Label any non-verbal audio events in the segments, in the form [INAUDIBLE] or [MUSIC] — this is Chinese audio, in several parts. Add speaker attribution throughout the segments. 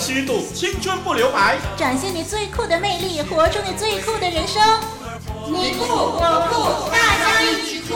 Speaker 1: 虚度，青春不留白，
Speaker 2: 展现你最酷的魅力，活出你最酷的人生。你酷我酷，大家一起酷！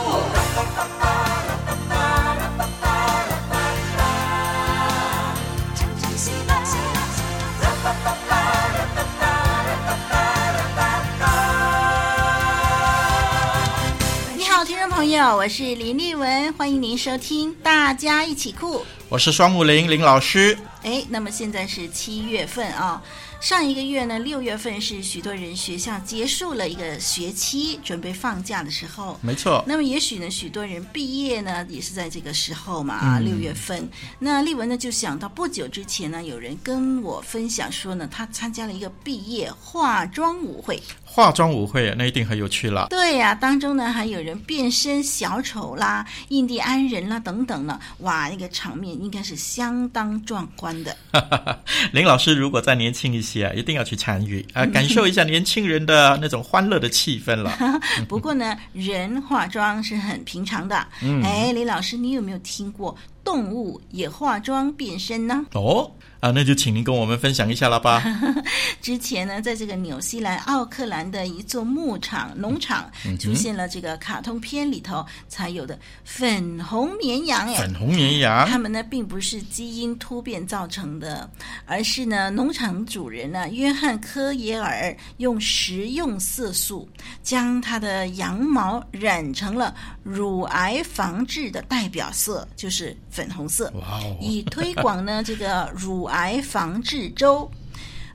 Speaker 2: 你好，听众朋友，我是林丽文，欢迎您收听《大家一起酷》。
Speaker 1: 我是双木林林老师。
Speaker 2: 哎，那么现在是七月份啊。上一个月呢，六月份是许多人学校结束了一个学期，准备放假的时候。
Speaker 1: 没错。
Speaker 2: 那么也许呢，许多人毕业呢，也是在这个时候嘛，啊，六月份。那丽文呢，就想到不久之前呢，有人跟我分享说呢，他参加了一个毕业化妆舞会。
Speaker 1: 化妆舞会，那一定很有趣了。
Speaker 2: 对呀、啊，当中呢还有人变身小丑啦、印第安人啦等等呢，哇，那个场面应该是相当壮观的。[LAUGHS]
Speaker 1: 林老师如果再年轻一些，一定要去参与 [LAUGHS] 啊，感受一下年轻人的那种欢乐的气氛了。[LAUGHS]
Speaker 2: 不过呢，人化妆是很平常的。嗯，哎，李老师，你有没有听过动物也化妆变身呢？
Speaker 1: 哦。啊，那就请您跟我们分享一下了吧。[LAUGHS]
Speaker 2: 之前呢，在这个纽西兰奥克兰的一座牧场农场，出现了这个卡通片里头才有的粉红绵羊。哎，
Speaker 1: 粉红绵羊，
Speaker 2: 它们呢并不是基因突变造成的，而是呢农场主人呢约翰科耶尔用食用色素将它的羊毛染成了乳癌防治的代表色，就是粉红色。以推广呢这个乳。癌防治周。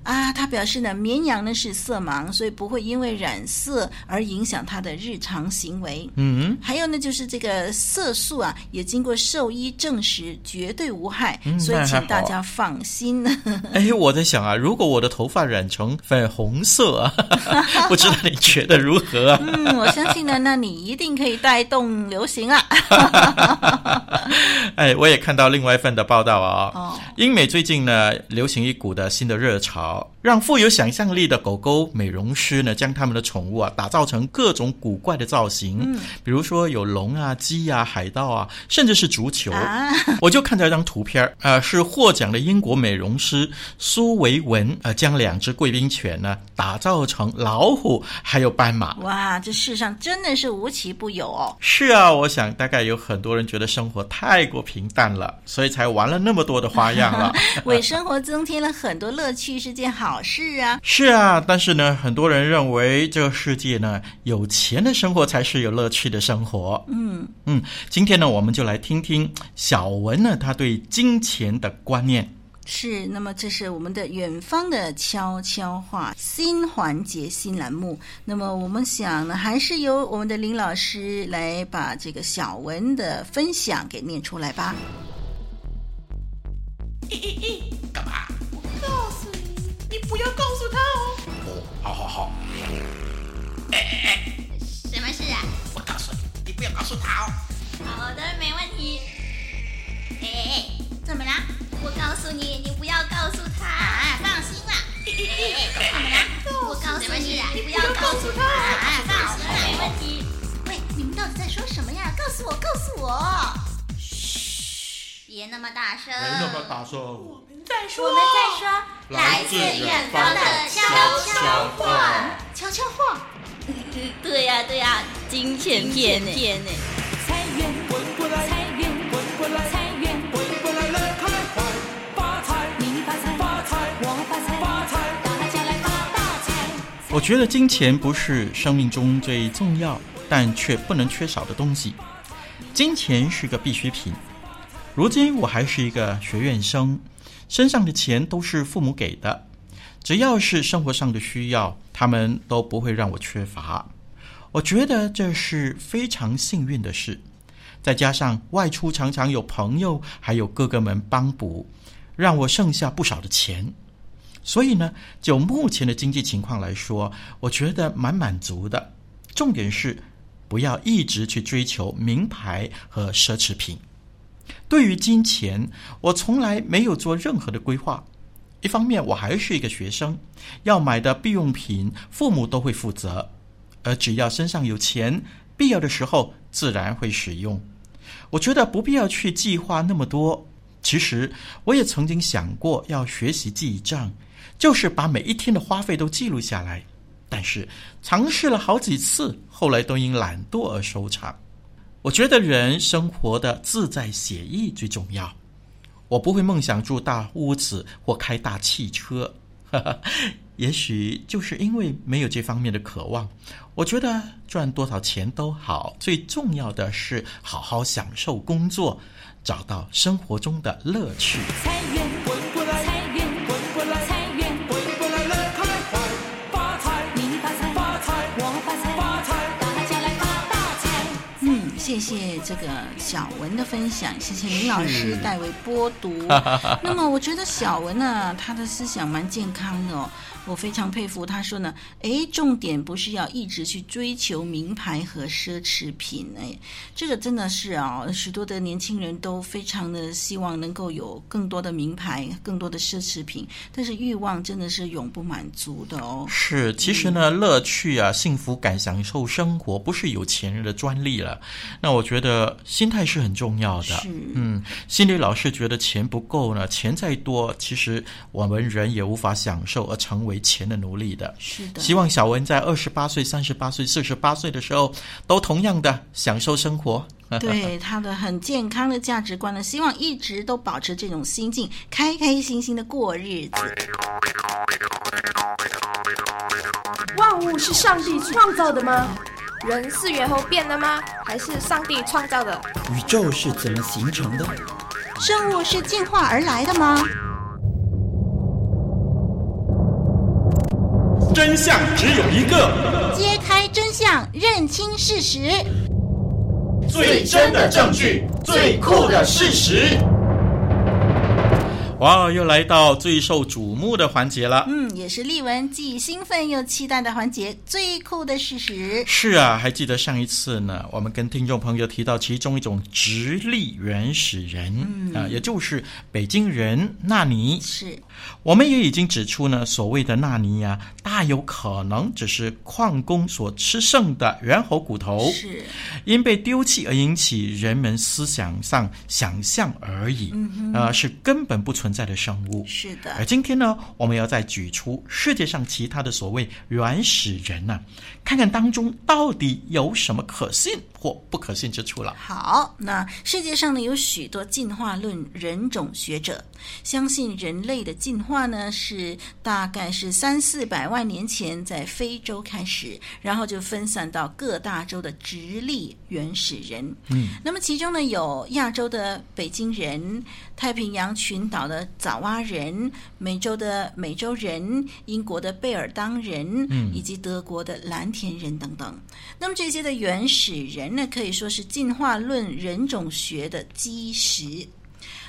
Speaker 2: 啊，他表示呢，绵羊呢是色盲，所以不会因为染色而影响他的日常行为。嗯，还有呢，就是这个色素啊，也经过兽医证实绝对无害，嗯、所以请大家放心。
Speaker 1: 哎，我在想啊，如果我的头发染成粉红色啊，[LAUGHS] 不知道你觉得如何啊？
Speaker 2: 嗯，我相信呢，那你一定可以带动流行啊。[LAUGHS]
Speaker 1: 哎，我也看到另外一份的报道啊，哦，英美最近呢流行一股的新的热潮。让富有想象力的狗狗美容师呢，将他们的宠物啊打造成各种古怪的造型，嗯，比如说有龙啊、鸡啊、海盗啊，甚至是足球。啊、[LAUGHS] 我就看到一张图片，呃，是获奖的英国美容师苏维文，呃，将两只贵宾犬呢打造成老虎，还有斑马。
Speaker 2: 哇，这世上真的是无奇不有哦。
Speaker 1: 是啊，我想大概有很多人觉得生活太过平淡了，所以才玩了那么多的花样了，[LAUGHS] [LAUGHS]
Speaker 2: 为生活增添了很多乐趣，是件好事啊！
Speaker 1: 是啊，但是呢，很多人认为这个世界呢，有钱的生活才是有乐趣的生活。嗯嗯，今天呢，我们就来听听小文呢，他对金钱的观念。
Speaker 2: 是，那么这是我们的远方的悄悄话新环节新栏目。那么我们想呢，还是由我们的林老师来把这个小文的分享给念出来吧。
Speaker 3: 咦咦咦，干嘛？哎哎哎，
Speaker 4: 什么事啊？
Speaker 5: 我告诉你，你不要告诉他哦。
Speaker 4: 好的，没问题。哎哎哎，怎么了？我告诉你，你不要告诉他。啊，放心啦。哎哎哎，怎么了？我告诉你，你不要告诉他。啊，放心啦，没问题。喂，你们到底在说什么呀？告诉我，告诉我。嘘，别那么大声。
Speaker 1: 别那么大声。
Speaker 3: 再说，
Speaker 4: 我们再说，来自远方的悄悄话，悄悄话。[LAUGHS] 对呀、啊、对呀、啊，金钱骗呢。财源滚过来，财源滚过来，财源滚过来了，快快发财，你发财发财，我发财发财，大家来发大财。
Speaker 1: 我觉得金钱不是生命中最重要，但却不能缺少的东西。金钱是个必需品。如今我还是一个学院生。身上的钱都是父母给的，只要是生活上的需要，他们都不会让我缺乏。我觉得这是非常幸运的事。再加上外出常常有朋友还有哥哥们帮补，让我剩下不少的钱。所以呢，就目前的经济情况来说，我觉得蛮满足的。重点是不要一直去追求名牌和奢侈品。对于金钱，我从来没有做任何的规划。一方面，我还是一个学生，要买的必用品，父母都会负责。而只要身上有钱，必要的时候自然会使用。我觉得不必要去计划那么多，其实我也曾经想过要学习记账，就是把每一天的花费都记录下来。但是尝试了好几次，后来都因懒惰而收场。我觉得人生活的自在写意最重要。我不会梦想住大屋子或开大汽车，哈哈，也许就是因为没有这方面的渴望。我觉得赚多少钱都好，最重要的是好好享受工作，找到生活中的乐趣。
Speaker 2: 谢谢这个小文的分享，谢谢林老师代为播读。[LAUGHS] 那么，我觉得小文呢、啊，他的思想蛮健康的哦。我非常佩服他说呢，诶，重点不是要一直去追求名牌和奢侈品，诶，这个真的是啊、哦，许多的年轻人都非常的希望能够有更多的名牌、更多的奢侈品，但是欲望真的是永不满足的哦。
Speaker 1: 是，其实呢，乐趣啊、幸福感、享受生活，不是有钱人的专利了。那我觉得心态是很重要的。
Speaker 2: 是，
Speaker 1: 嗯，心里老是觉得钱不够呢，钱再多，其实我们人也无法享受而成为钱的奴隶的。
Speaker 2: 是的，
Speaker 1: 希望小文在二十八岁、三十八岁、四十八岁的时候，都同样的享受生活。
Speaker 2: 对 [LAUGHS] 他的很健康的价值观呢，希望一直都保持这种心境，开开心心的过日子。
Speaker 6: 万物是上帝创造的吗？人是猿猴变的吗？还是上帝创造的？
Speaker 7: 宇宙是怎么形成的？
Speaker 2: 生物是进化而来的吗？
Speaker 8: 真相只有一个，
Speaker 2: 揭开真相，认清事实，
Speaker 8: 最真的证据，最酷的事实。
Speaker 1: 哇，又来到最受瞩目的环节了。
Speaker 2: 嗯，也是丽文既兴奋又期待的环节——最酷的事实。
Speaker 1: 是啊，还记得上一次呢，我们跟听众朋友提到其中一种直立原始人，嗯、啊，也就是北京人纳尼。
Speaker 2: 是，
Speaker 1: 我们也已经指出呢，所谓的纳尼呀、啊，大有可能只是矿工所吃剩的猿猴骨头，
Speaker 2: 是
Speaker 1: 因被丢弃而引起人们思想上想象而已，
Speaker 2: 嗯、
Speaker 1: 呃，是根本不存在的生物。
Speaker 2: 是的，
Speaker 1: 而今天呢，我们要再举出世界上其他的所谓原始人呢、啊，看看当中到底有什么可信或不可信之处了。
Speaker 2: 好，那世界上呢，有许多进化论人种学者相信人类的进化呢，是大概是三四百万年前在非洲开始，然后就分散到各大洲的直立原始人。
Speaker 1: 嗯，
Speaker 2: 那么其中呢，有亚洲的北京人。太平洋群岛的爪哇人、美洲的美洲人、英国的贝尔当人，
Speaker 1: 嗯，
Speaker 2: 以及德国的蓝田人等等。那么这些的原始人那，可以说是进化论人种学的基石。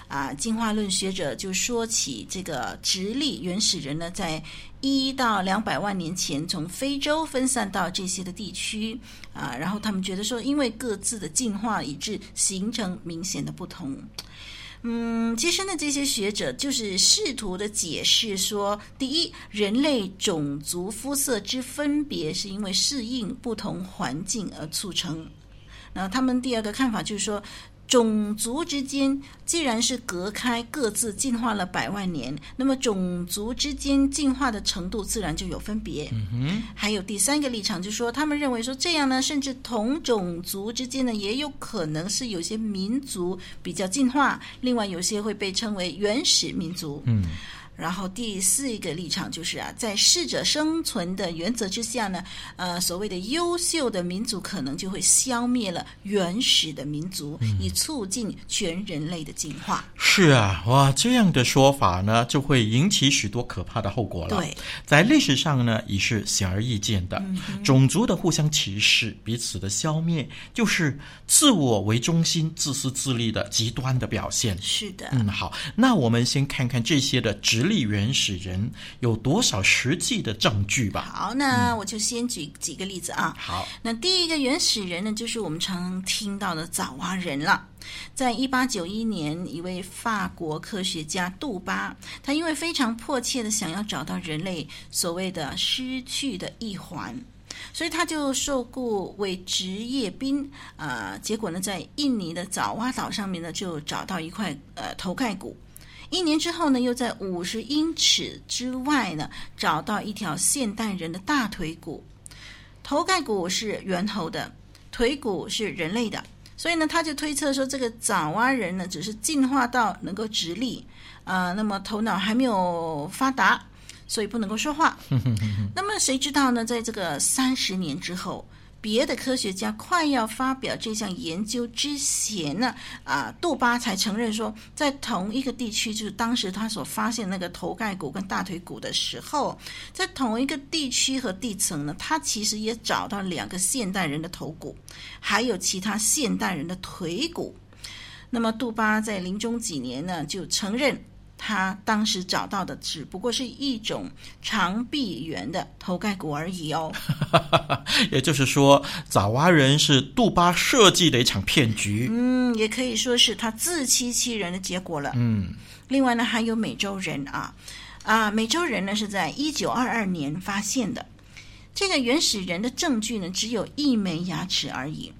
Speaker 2: 啊，进化论学者就说起这个直立原始人呢，在一到两百万年前从非洲分散到这些的地区啊，然后他们觉得说，因为各自的进化，以致形成明显的不同。嗯，其实呢，这些学者就是试图的解释说，第一，人类种族肤色之分别是因为适应不同环境而促成。那他们第二个看法就是说，种族之间既然是隔开，各自进化了百万年，那么种族之间进化的程度自然就有分别。
Speaker 1: 嗯哼。
Speaker 2: 还有第三个立场，就是说他们认为说这样呢，甚至同种族之间呢，也有可能是有些民族比较进化，另外有些会被称为原始民族。
Speaker 1: 嗯。
Speaker 2: 然后第四一个立场就是啊，在适者生存的原则之下呢，呃，所谓的优秀的民族可能就会消灭了原始的民族，
Speaker 1: 嗯、
Speaker 2: 以促进全人类的进化。
Speaker 1: 是啊，哇，这样的说法呢，就会引起许多可怕的后果了。
Speaker 2: 对，
Speaker 1: 在历史上呢，已是显而易见的，
Speaker 2: 嗯、
Speaker 1: 种族的互相歧视、彼此的消灭，就是自我为中心、自私自利的极端的表现。
Speaker 2: 是的，
Speaker 1: 嗯，好，那我们先看看这些的直立原始人有多少实际的证据吧。
Speaker 2: 好，那我就先举几个例子啊。
Speaker 1: 好，
Speaker 2: 那第一个原始人呢，就是我们常听到的爪哇人了。在一八九一年，一位法国科学家杜巴，他因为非常迫切的想要找到人类所谓的失去的一环。所以他就受雇为职业兵啊、呃。结果呢，在印尼的爪哇岛上面呢，就找到一块呃头盖骨。一年之后呢，又在五十英尺之外呢，找到一条现代人的大腿骨。头盖骨是猿猴的，腿骨是人类的。所以呢，他就推测说，这个爪哇人呢，只是进化到能够直立，啊、呃，那么头脑还没有发达，所以不能够说话。[LAUGHS] 那么谁知道呢？在这个三十年之后。别的科学家快要发表这项研究之前呢，啊，杜巴才承认说，在同一个地区，就是当时他所发现那个头盖骨跟大腿骨的时候，在同一个地区和地层呢，他其实也找到两个现代人的头骨，还有其他现代人的腿骨。那么杜巴在临终几年呢，就承认。他当时找到的只不过是一种长臂猿的头盖骨而已哦。[LAUGHS]
Speaker 1: 也就是说，爪哇人是杜巴设计的一场骗局。
Speaker 2: 嗯，也可以说是他自欺欺人的结果了。
Speaker 1: 嗯，
Speaker 2: 另外呢，还有美洲人啊啊，美洲人呢是在一九二二年发现的。这个原始人的证据呢，只有一枚牙齿而已。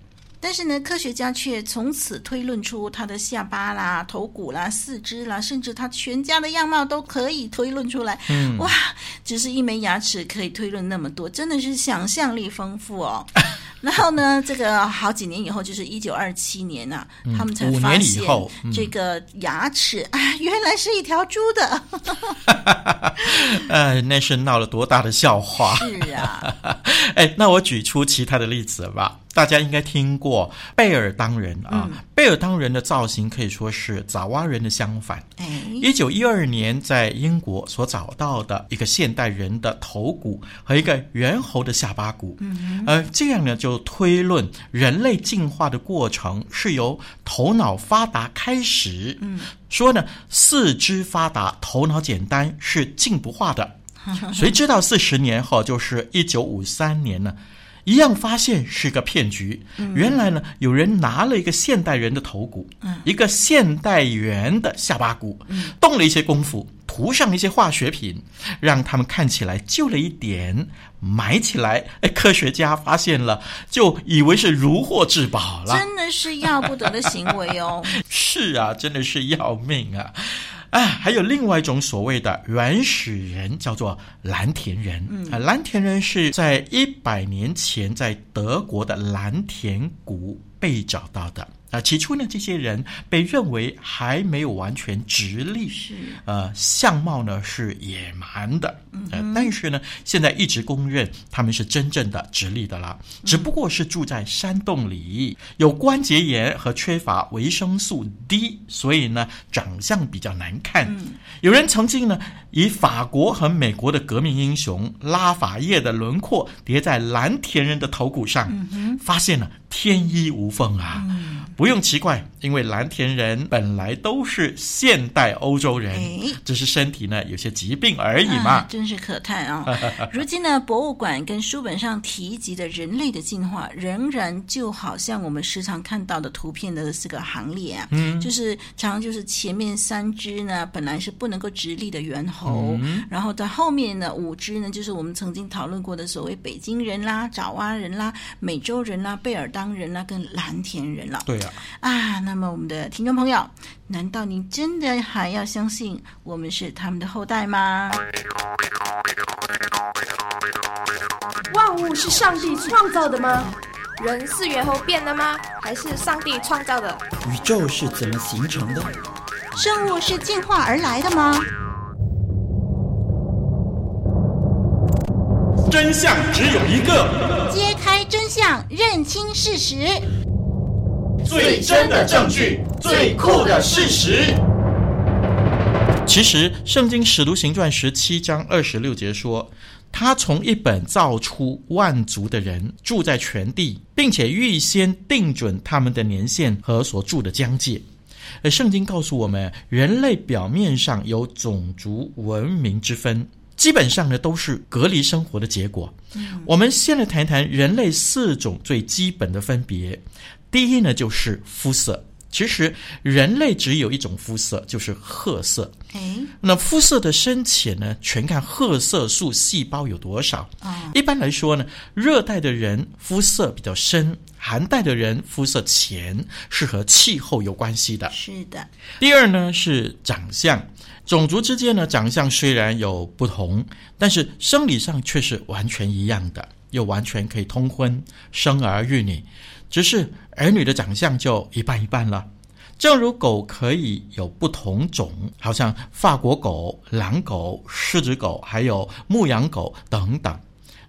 Speaker 2: 但是呢，科学家却从此推论出他的下巴啦、头骨啦、四肢啦，甚至他全家的样貌都可以推论出来。
Speaker 1: 嗯，
Speaker 2: 哇，只是一枚牙齿可以推论那么多，真的是想象力丰富哦。[LAUGHS] 然后呢，这个好几年以后，就是一九二七年呐、啊嗯，他们才发现这个牙齿、嗯、[LAUGHS] 啊，原来是一条猪的。
Speaker 1: 呃，[LAUGHS] 那是闹了多大的笑话？
Speaker 2: 是啊。
Speaker 1: 哎，那我举出其他的例子吧。大家应该听过贝尔当人啊，嗯、贝尔当人的造型可以说是爪哇人的相反。一九一二年在英国所找到的一个现代人的头骨和一个猿猴的下巴骨，
Speaker 2: 嗯，
Speaker 1: 呃，这样呢就推论人类进化的过程是由头脑发达开始，
Speaker 2: 嗯，
Speaker 1: 说呢四肢发达，头脑简单是进不化的。[LAUGHS] 谁知道四十年后，就是一九五三年呢？一样发现是个骗局。原来呢，有人拿了一个现代人的头骨，一个现代猿的下巴骨，动了一些功夫，涂上一些化学品，让他们看起来旧了一点，埋起来。哎，科学家发现了，就以为是如获至宝了。
Speaker 2: 真的是要不得的行为哦。[LAUGHS]
Speaker 1: 是啊，真的是要命啊。啊，还有另外一种所谓的原始人，叫做蓝田人。嗯，啊，蓝田人是在一百年前在德国的蓝田谷被找到的。啊，起初呢，这些人被认为还没有完全直立，
Speaker 2: 是
Speaker 1: 呃，相貌呢是野蛮的，呃，但是呢，现在一直公认他们是真正的直立的了，只不过是住在山洞里，有关节炎和缺乏维生素 D，所以呢，长相比较难看。有人曾经呢，以法国和美国的革命英雄拉法叶的轮廓叠在蓝田人的头骨上，发现了天衣无缝啊。不用奇怪，因为蓝田人本来都是现代欧洲人，只是身体呢有些疾病而已嘛。
Speaker 2: 啊、真是可叹啊！[LAUGHS] 如今呢，博物馆跟书本上提及的人类的进化，仍然就好像我们时常看到的图片的这个行列啊，嗯，就是常常就是前面三只呢本来是不能够直立的猿猴，嗯，然后到后面呢五只呢就是我们曾经讨论过的所谓北京人啦、爪哇人啦、美洲人啦、贝尔当人啦跟蓝田人了。
Speaker 1: 对啊。
Speaker 2: 啊，那么我们的听众朋友，难道您真的还要相信我们是他们的后代吗？
Speaker 6: 万物是上帝创造的吗？人是猿猴变的吗？还是上帝创造的？
Speaker 7: 宇宙是怎么形成的？
Speaker 2: 生物是进化而来的吗？
Speaker 8: 真相只有一个，
Speaker 2: 揭开真相，认清事实。
Speaker 8: 最真的证据，最酷的事实。
Speaker 1: 其实，《圣经·使徒行传》十七章二十六节说：“他从一本造出万族的人，住在全地，并且预先定准他们的年限和所住的疆界。”而圣经告诉我们，人类表面上有种族文明之分，基本上呢都是隔离生活的结果。嗯。我们先来谈谈人类四种最基本的分别。第一呢，就是肤色，其实人类只有一种肤色，就是褐色。
Speaker 2: 哎，
Speaker 1: 那肤色的深浅呢，全看褐色素细胞有多少。
Speaker 2: 啊，
Speaker 1: 一般来说呢，热带的人肤色比较深，寒带的人肤色浅，是和气候有关系的。
Speaker 2: 是的。
Speaker 1: 第二呢是长相，种族之间呢长相虽然有不同，但是生理上却是完全一样的，又完全可以通婚，生儿育女。只是儿女的长相就一半一半了，正如狗可以有不同种，好像法国狗、狼狗、狮子狗，还有牧羊狗等等。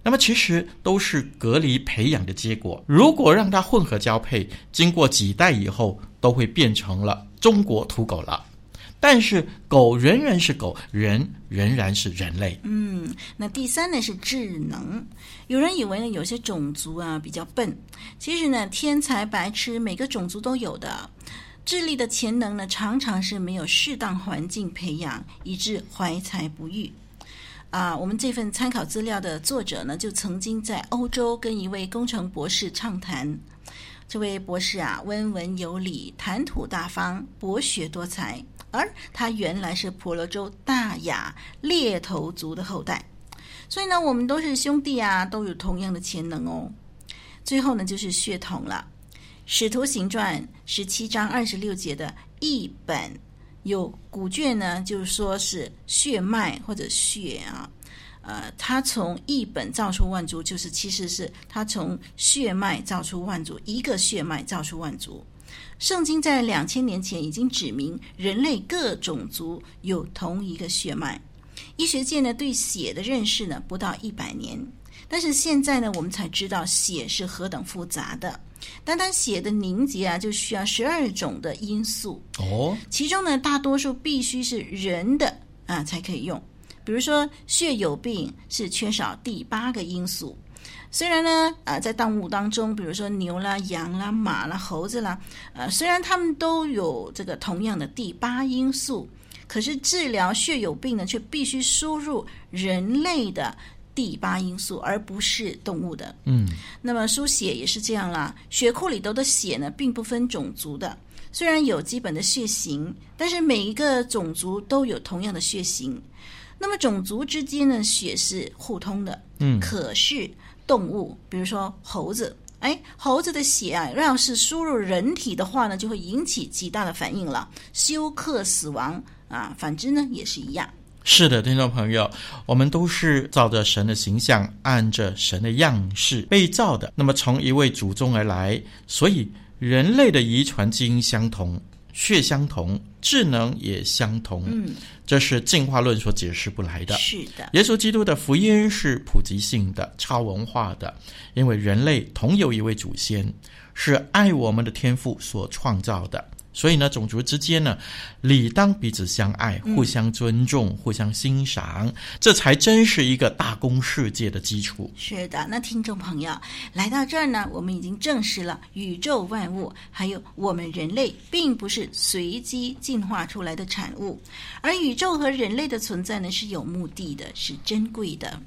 Speaker 1: 那么其实都是隔离培养的结果。如果让它混合交配，经过几代以后，都会变成了中国土狗了。但是狗仍然是狗，人仍然是人类。
Speaker 2: 嗯，那第三呢是智能。有人以为呢有些种族啊比较笨，其实呢天才白痴每个种族都有的。智力的潜能呢常常是没有适当环境培养，以致怀才不遇。啊，我们这份参考资料的作者呢就曾经在欧洲跟一位工程博士畅谈。这位博士啊温文有礼，谈吐大方，博学多才。而他原来是婆罗洲大雅猎头族的后代，所以呢，我们都是兄弟啊，都有同样的潜能哦。最后呢，就是血统了，《使徒行传》十七章二十六节的译本有古卷呢，就是说是血脉或者血啊，呃，他从一本造出万族，就是其实是他从血脉造出万族，一个血脉造出万族。圣经在两千年前已经指明，人类各种族有同一个血脉。医学界呢对血的认识呢不到一百年，但是现在呢我们才知道血是何等复杂的。单单血的凝结啊，就需要十二种的因素
Speaker 1: 哦，
Speaker 2: 其中呢大多数必须是人的啊才可以用。比如说血友病是缺少第八个因素。虽然呢，呃，在动物当中，比如说牛啦、羊啦、马啦、猴子啦，呃，虽然它们都有这个同样的第八因素，可是治疗血友病呢，却必须输入人类的第八因素，而不是动物的。
Speaker 1: 嗯，
Speaker 2: 那么输血也是这样啦，血库里头的血呢，并不分种族的，虽然有基本的血型，但是每一个种族都有同样的血型。那么种族之间呢，血是互通的。
Speaker 1: 嗯，
Speaker 2: 可是。动物，比如说猴子，哎，猴子的血啊，要是输入人体的话呢，就会引起极大的反应了，休克死亡啊。反之呢，也是一样。
Speaker 1: 是的，听众朋友，我们都是照着神的形象，按着神的样式被造的。那么从一位祖宗而来，所以人类的遗传基因相同。血相同，智能也相同。
Speaker 2: 嗯，
Speaker 1: 这是进化论所解释不来的。
Speaker 2: 是的，
Speaker 1: 耶稣基督的福音是普及性的、超文化的，因为人类同有一位祖先，是爱我们的天父所创造的。所以呢，种族之间呢，理当彼此相爱，互相尊重，嗯、互相欣赏，这才真是一个大公世界的基础。
Speaker 2: 是的，那听众朋友来到这儿呢，我们已经证实了宇宙万物，还有我们人类，并不是随机进化出来的产物，而宇宙和人类的存在呢，是有目的的，是珍贵的。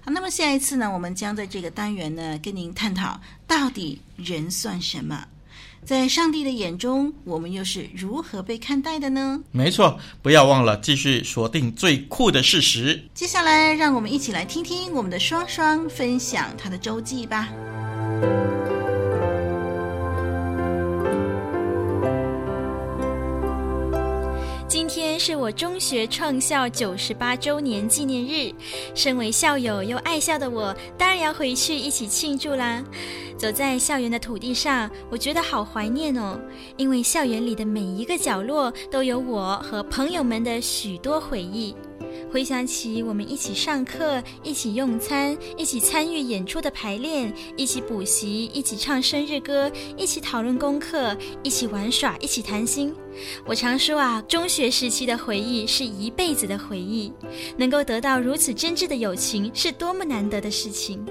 Speaker 2: 好，那么下一次呢，我们将在这个单元呢，跟您探讨到底人算什么。在上帝的眼中，我们又是如何被看待的呢？
Speaker 1: 没错，不要忘了继续锁定最酷的事实。
Speaker 2: 接下来，让我们一起来听听我们的双双分享他的周记吧。
Speaker 9: 是我中学创校九十八周年纪念日，身为校友又爱校的我，当然要回去一起庆祝啦。走在校园的土地上，我觉得好怀念哦，因为校园里的每一个角落都有我和朋友们的许多回忆。回想起我们一起上课、一起用餐、一起参与演出的排练、一起补习、一起唱生日歌、一起讨论功课、一起玩耍、一起谈心。我常说啊，中学时期的回忆是一辈子的回忆，能够得到如此真挚的友情，是多么难得的事情。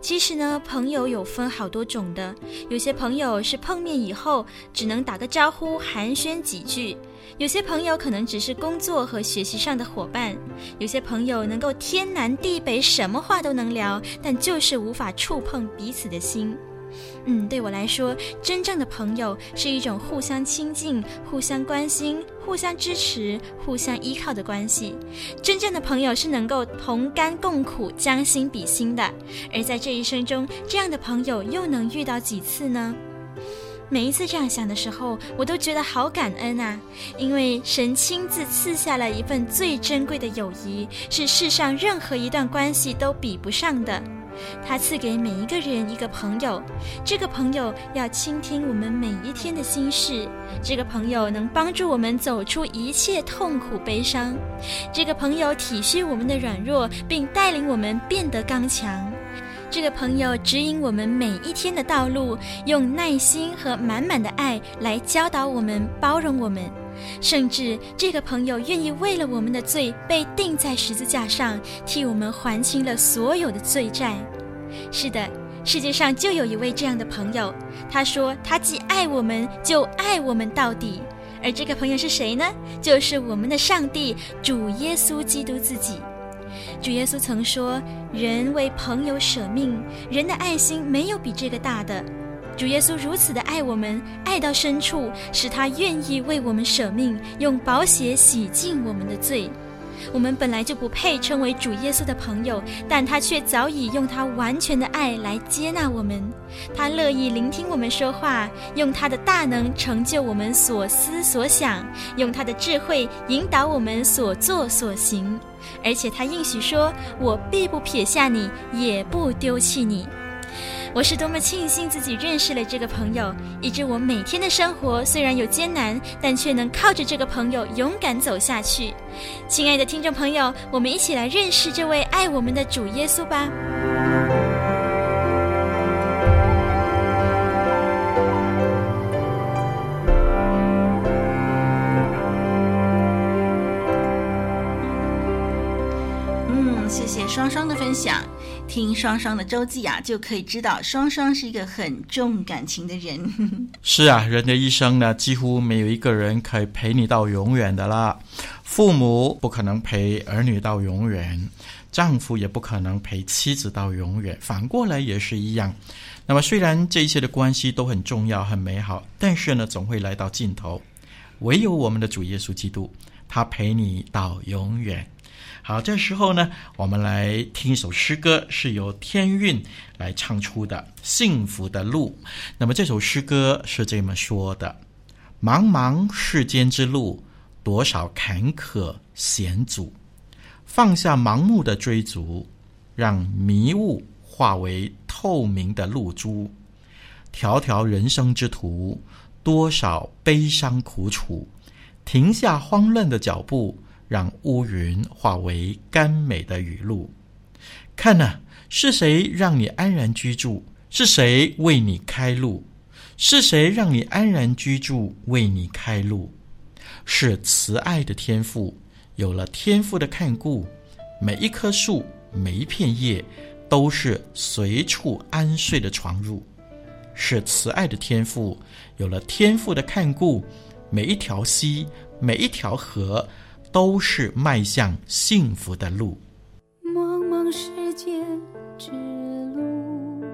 Speaker 9: 其实呢，朋友有分好多种的，有些朋友是碰面以后只能打个招呼、寒暄几句；有些朋友可能只是工作和学习上的伙伴；有些朋友能够天南地北什么话都能聊，但就是无法触碰彼此的心。嗯，对我来说，真正的朋友是一种互相亲近、互相关心、互相支持、互相依靠的关系。真正的朋友是能够同甘共苦、将心比心的。而在这一生中，这样的朋友又能遇到几次呢？每一次这样想的时候，我都觉得好感恩啊！因为神亲自赐下了一份最珍贵的友谊，是世上任何一段关系都比不上的。他赐给每一个人一个朋友，这个朋友要倾听我们每一天的心事，这个朋友能帮助我们走出一切痛苦悲伤，这个朋友体恤我们的软弱，并带领我们变得刚强。这个朋友指引我们每一天的道路，用耐心和满满的爱来教导我们、包容我们，甚至这个朋友愿意为了我们的罪被钉在十字架上，替我们还清了所有的罪债。是的，世界上就有一位这样的朋友。他说：“他既爱我们，就爱我们到底。”而这个朋友是谁呢？就是我们的上帝，主耶稣基督自己。主耶稣曾说：“人为朋友舍命，人的爱心没有比这个大的。”主耶稣如此的爱我们，爱到深处，使他愿意为我们舍命，用宝血洗净我们的罪。我们本来就不配称为主耶稣的朋友，但他却早已用他完全的爱来接纳我们。他乐意聆听我们说话，用他的大能成就我们所思所想，用他的智慧引导我们所作所行。而且他应许说：“我必不撇下你，也不丢弃你。”我是多么庆幸自己认识了这个朋友，以致我每天的生活虽然有艰难，但却能靠着这个朋友勇敢走下去。亲爱的听众朋友，我们一起来认识这位爱我们的主耶稣吧。
Speaker 2: 谢谢双双的分享。听双双的周记啊，就可以知道双双是一个很重感情的人。[LAUGHS]
Speaker 1: 是啊，人的一生呢，几乎没有一个人可以陪你到永远的啦。父母不可能陪儿女到永远，丈夫也不可能陪妻子到永远，反过来也是一样。那么，虽然这一切的关系都很重要、很美好，但是呢，总会来到尽头。唯有我们的主耶稣基督，他陪你到永远。好，这时候呢，我们来听一首诗歌，是由天韵来唱出的《幸福的路》。那么这首诗歌是这么说的：茫茫世间之路，多少坎坷险阻，放下盲目的追逐，让迷雾化为透明的露珠。条条人生之途，多少悲伤苦楚，停下慌乱的脚步。让乌云化为甘美的雨露。看呐、是谁让你安然居住？是谁为你开路？是谁让你安然居住，为你开路？是慈爱的天赋。有了天赋的看顾，每一棵树，每一片叶，都是随处安睡的床褥。是慈爱的天赋。有了天赋的看顾，每一条溪，每一条河。都是迈向幸福的路。
Speaker 10: 茫茫世间之路，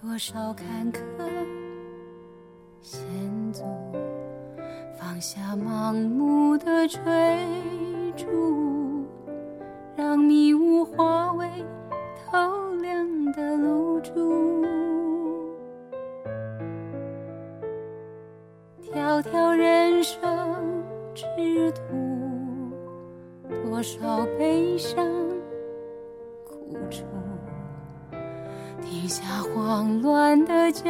Speaker 10: 多少坎坷险阻，放下盲目的追逐，让迷下慌乱的脚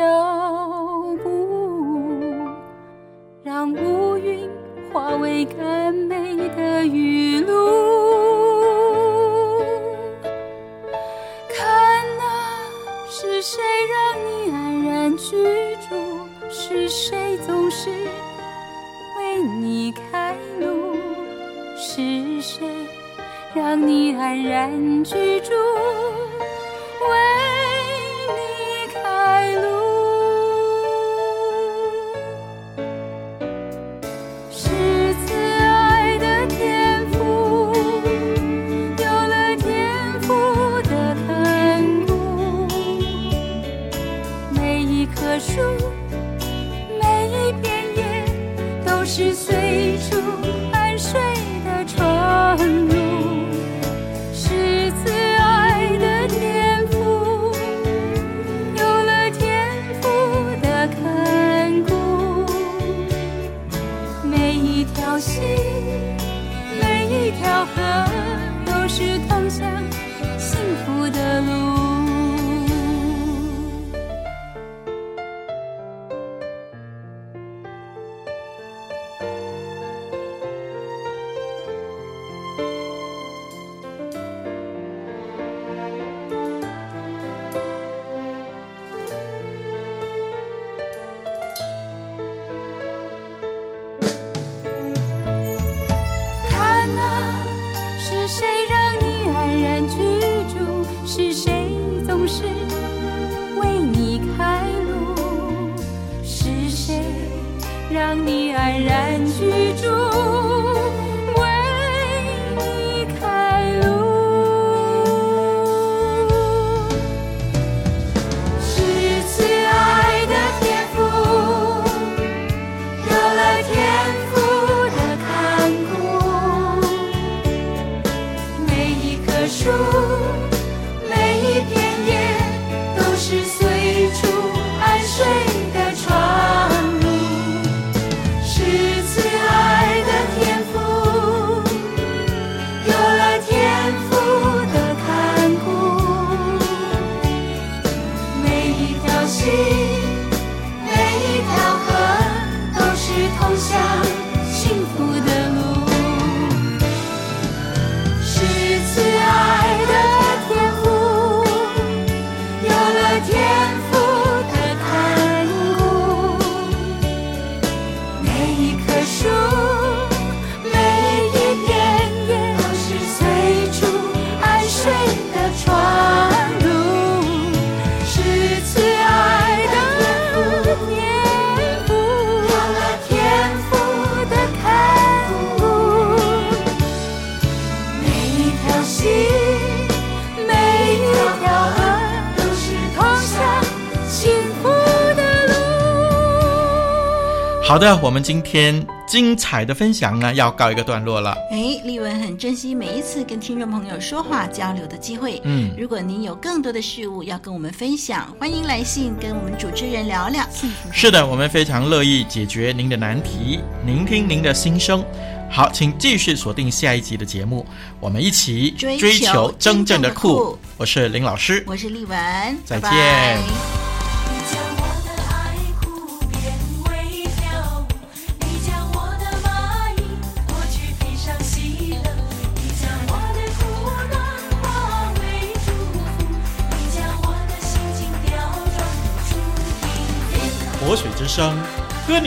Speaker 1: 好的，我们今天精彩的分享呢，要告一个段落了。
Speaker 2: 哎，丽文很珍惜每一次跟听众朋友说话交流的机会。
Speaker 1: 嗯，
Speaker 2: 如果您有更多的事物要跟我们分享，欢迎来信跟我们主持人聊聊。
Speaker 1: 是的，我们非常乐意解决您的难题，聆听您的心声。好，请继续锁定下一集的节目，我们一起追求真正的酷。我是林老师，
Speaker 2: 我是丽文，
Speaker 1: 再见。
Speaker 2: 拜拜。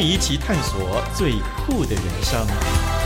Speaker 1: 一起探索最酷的人生。